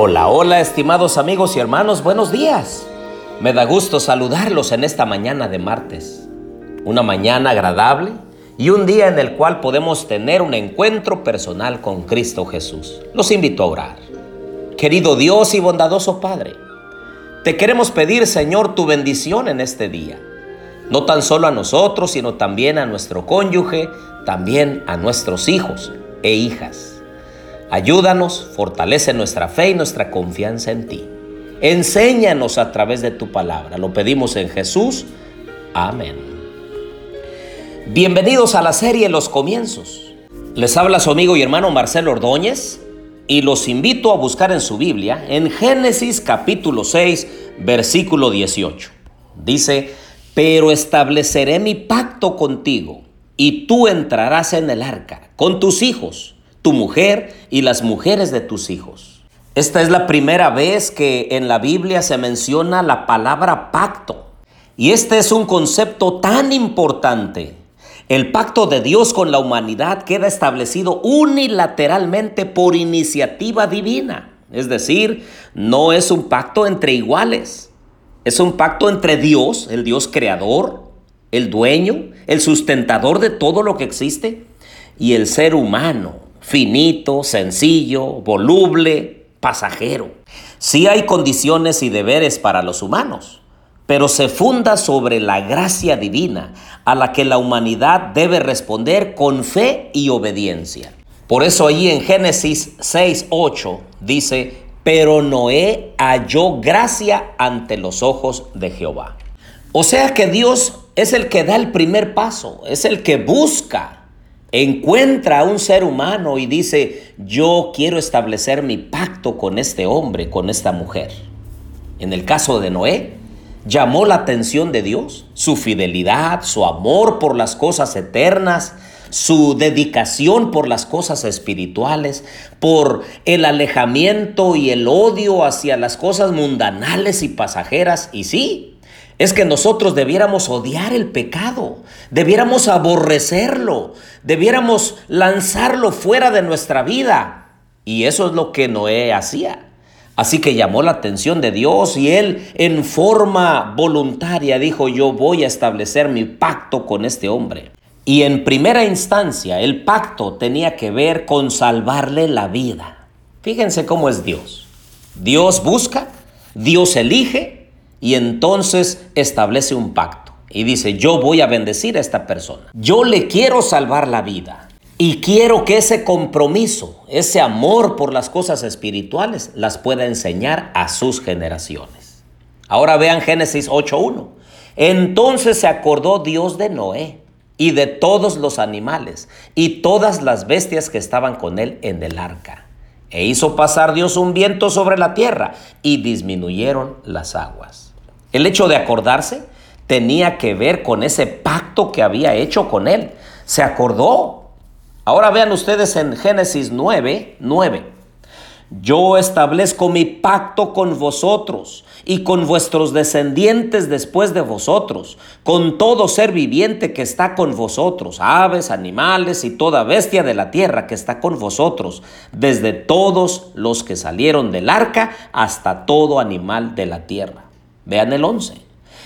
Hola, hola estimados amigos y hermanos, buenos días. Me da gusto saludarlos en esta mañana de martes. Una mañana agradable y un día en el cual podemos tener un encuentro personal con Cristo Jesús. Los invito a orar. Querido Dios y bondadoso Padre, te queremos pedir, Señor, tu bendición en este día. No tan solo a nosotros, sino también a nuestro cónyuge, también a nuestros hijos e hijas. Ayúdanos, fortalece nuestra fe y nuestra confianza en ti. Enséñanos a través de tu palabra. Lo pedimos en Jesús. Amén. Bienvenidos a la serie Los Comienzos. Les habla su amigo y hermano Marcelo Ordóñez y los invito a buscar en su Biblia en Génesis capítulo 6, versículo 18. Dice, pero estableceré mi pacto contigo y tú entrarás en el arca con tus hijos tu mujer y las mujeres de tus hijos. Esta es la primera vez que en la Biblia se menciona la palabra pacto. Y este es un concepto tan importante. El pacto de Dios con la humanidad queda establecido unilateralmente por iniciativa divina. Es decir, no es un pacto entre iguales. Es un pacto entre Dios, el Dios creador, el dueño, el sustentador de todo lo que existe, y el ser humano, finito, sencillo, voluble, pasajero. Sí hay condiciones y deberes para los humanos, pero se funda sobre la gracia divina a la que la humanidad debe responder con fe y obediencia. Por eso allí en Génesis 6, 8 dice, pero Noé halló gracia ante los ojos de Jehová. O sea que Dios es el que da el primer paso, es el que busca encuentra a un ser humano y dice, yo quiero establecer mi pacto con este hombre, con esta mujer. En el caso de Noé, llamó la atención de Dios, su fidelidad, su amor por las cosas eternas, su dedicación por las cosas espirituales, por el alejamiento y el odio hacia las cosas mundanales y pasajeras. Y sí, es que nosotros debiéramos odiar el pecado, debiéramos aborrecerlo, debiéramos lanzarlo fuera de nuestra vida. Y eso es lo que Noé hacía. Así que llamó la atención de Dios y él en forma voluntaria dijo, yo voy a establecer mi pacto con este hombre. Y en primera instancia el pacto tenía que ver con salvarle la vida. Fíjense cómo es Dios. Dios busca, Dios elige y entonces establece un pacto y dice, yo voy a bendecir a esta persona. Yo le quiero salvar la vida y quiero que ese compromiso, ese amor por las cosas espirituales, las pueda enseñar a sus generaciones. Ahora vean Génesis 8.1. Entonces se acordó Dios de Noé y de todos los animales y todas las bestias que estaban con él en el arca. E hizo pasar Dios un viento sobre la tierra y disminuyeron las aguas. El hecho de acordarse tenía que ver con ese pacto que había hecho con él. Se acordó. Ahora vean ustedes en Génesis 9, 9. Yo establezco mi pacto con vosotros y con vuestros descendientes después de vosotros, con todo ser viviente que está con vosotros, aves, animales y toda bestia de la tierra que está con vosotros, desde todos los que salieron del arca hasta todo animal de la tierra. Vean el 11.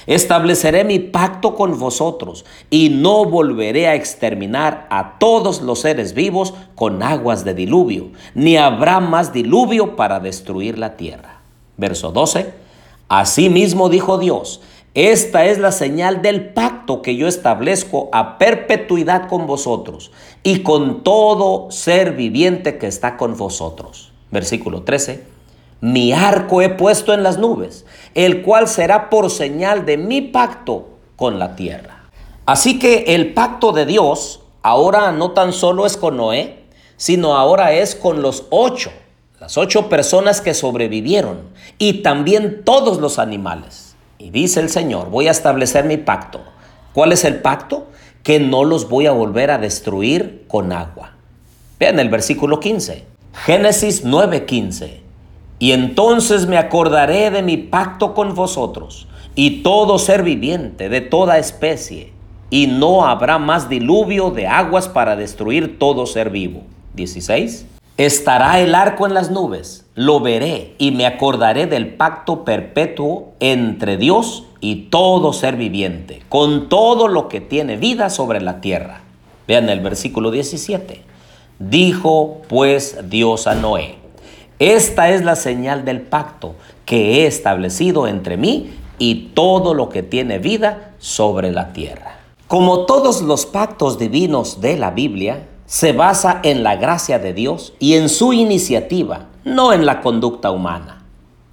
Estableceré mi pacto con vosotros y no volveré a exterminar a todos los seres vivos con aguas de diluvio, ni habrá más diluvio para destruir la tierra. Verso 12. Asimismo dijo Dios, esta es la señal del pacto que yo establezco a perpetuidad con vosotros y con todo ser viviente que está con vosotros. Versículo 13 mi arco he puesto en las nubes, el cual será por señal de mi pacto con la tierra. Así que el pacto de Dios ahora no tan solo es con Noé, sino ahora es con los ocho, las ocho personas que sobrevivieron y también todos los animales. Y dice el Señor, voy a establecer mi pacto. ¿Cuál es el pacto? Que no los voy a volver a destruir con agua. Vean el versículo 15. Génesis 9:15. Y entonces me acordaré de mi pacto con vosotros y todo ser viviente de toda especie, y no habrá más diluvio de aguas para destruir todo ser vivo. 16. Estará el arco en las nubes, lo veré y me acordaré del pacto perpetuo entre Dios y todo ser viviente, con todo lo que tiene vida sobre la tierra. Vean el versículo 17. Dijo pues Dios a Noé, esta es la señal del pacto que he establecido entre mí y todo lo que tiene vida sobre la tierra. Como todos los pactos divinos de la Biblia, se basa en la gracia de Dios y en su iniciativa, no en la conducta humana.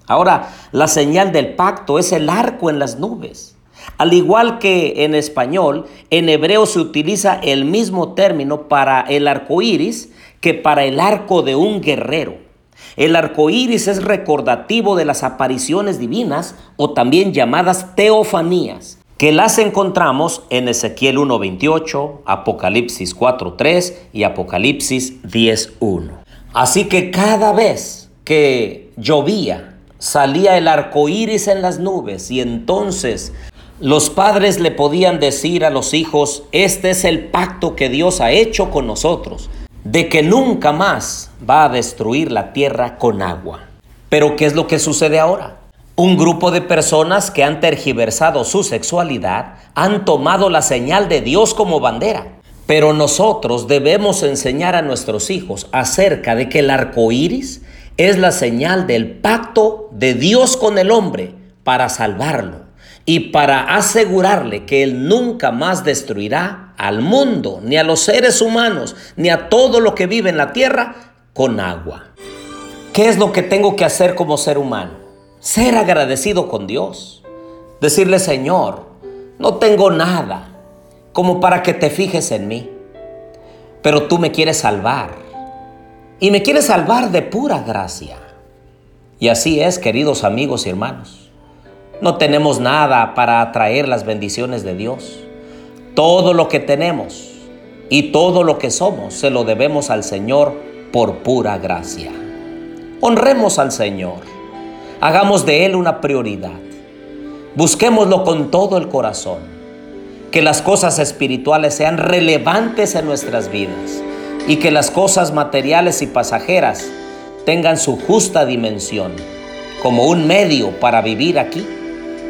Ahora, la señal del pacto es el arco en las nubes. Al igual que en español, en hebreo se utiliza el mismo término para el arco iris que para el arco de un guerrero. El arco iris es recordativo de las apariciones divinas o también llamadas teofanías que las encontramos en Ezequiel 1.28, Apocalipsis 4.3 y Apocalipsis 10.1. Así que cada vez que llovía, salía el arco iris en las nubes y entonces los padres le podían decir a los hijos, este es el pacto que Dios ha hecho con nosotros, de que nunca más va a destruir la tierra con agua. Pero ¿qué es lo que sucede ahora? Un grupo de personas que han tergiversado su sexualidad han tomado la señal de Dios como bandera. Pero nosotros debemos enseñar a nuestros hijos acerca de que el arco iris es la señal del pacto de Dios con el hombre para salvarlo y para asegurarle que Él nunca más destruirá al mundo, ni a los seres humanos, ni a todo lo que vive en la tierra con agua. ¿Qué es lo que tengo que hacer como ser humano? ser agradecido con Dios. Decirle, Señor, no tengo nada como para que te fijes en mí, pero tú me quieres salvar. Y me quieres salvar de pura gracia. Y así es, queridos amigos y hermanos. No tenemos nada para atraer las bendiciones de Dios. Todo lo que tenemos y todo lo que somos se lo debemos al Señor por pura gracia. Honremos al Señor Hagamos de Él una prioridad. Busquémoslo con todo el corazón. Que las cosas espirituales sean relevantes en nuestras vidas y que las cosas materiales y pasajeras tengan su justa dimensión como un medio para vivir aquí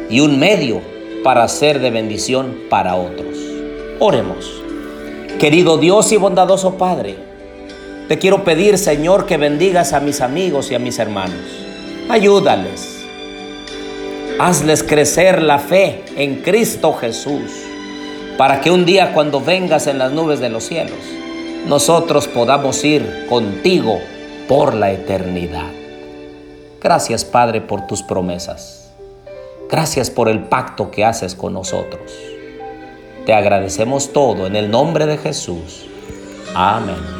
y un medio para ser de bendición para otros. Oremos. Querido Dios y bondadoso Padre, te quiero pedir, Señor, que bendigas a mis amigos y a mis hermanos Ayúdales. Hazles crecer la fe en Cristo Jesús, para que un día cuando vengas en las nubes de los cielos, nosotros podamos ir contigo por la eternidad. Gracias Padre por tus promesas. Gracias por el pacto que haces con nosotros. Te agradecemos todo en el nombre de Jesús. Amén.